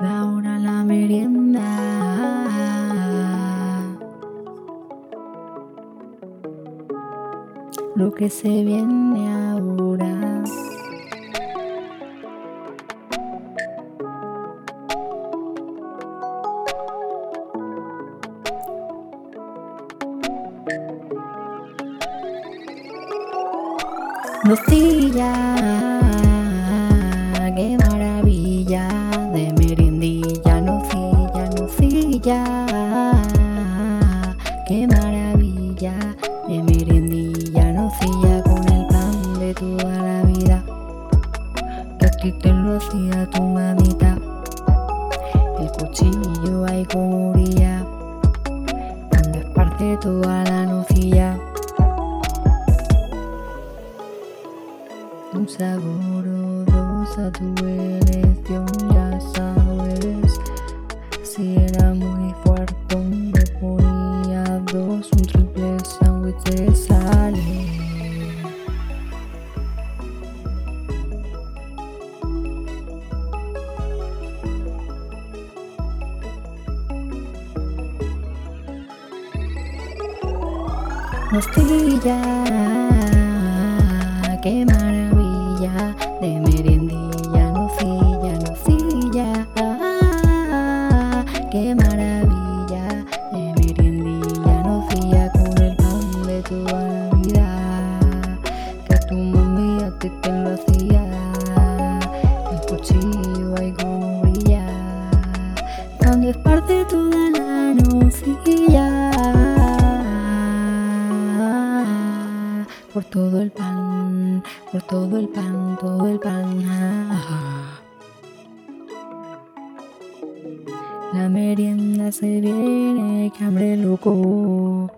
ahora la merienda. Lo que se viene ahora. Nocilla, qué maravilla de meriendilla, nocilla con el pan de toda la vida, que aquí te lo hacía tu mamita, el cuchillo ahí como cuando esparce toda la nocilla. Un sabor dos a Si era muy fuerte, me ponía dos, un triple sándwich de sale. Nostilla, qué toda la vida, que tu mami a ti te lo hacía, el cuchillo ahí como brilla, cuando esparce toda la nocilla. por todo el pan, por todo el pan, todo el pan. La merienda se viene, que hambre loco.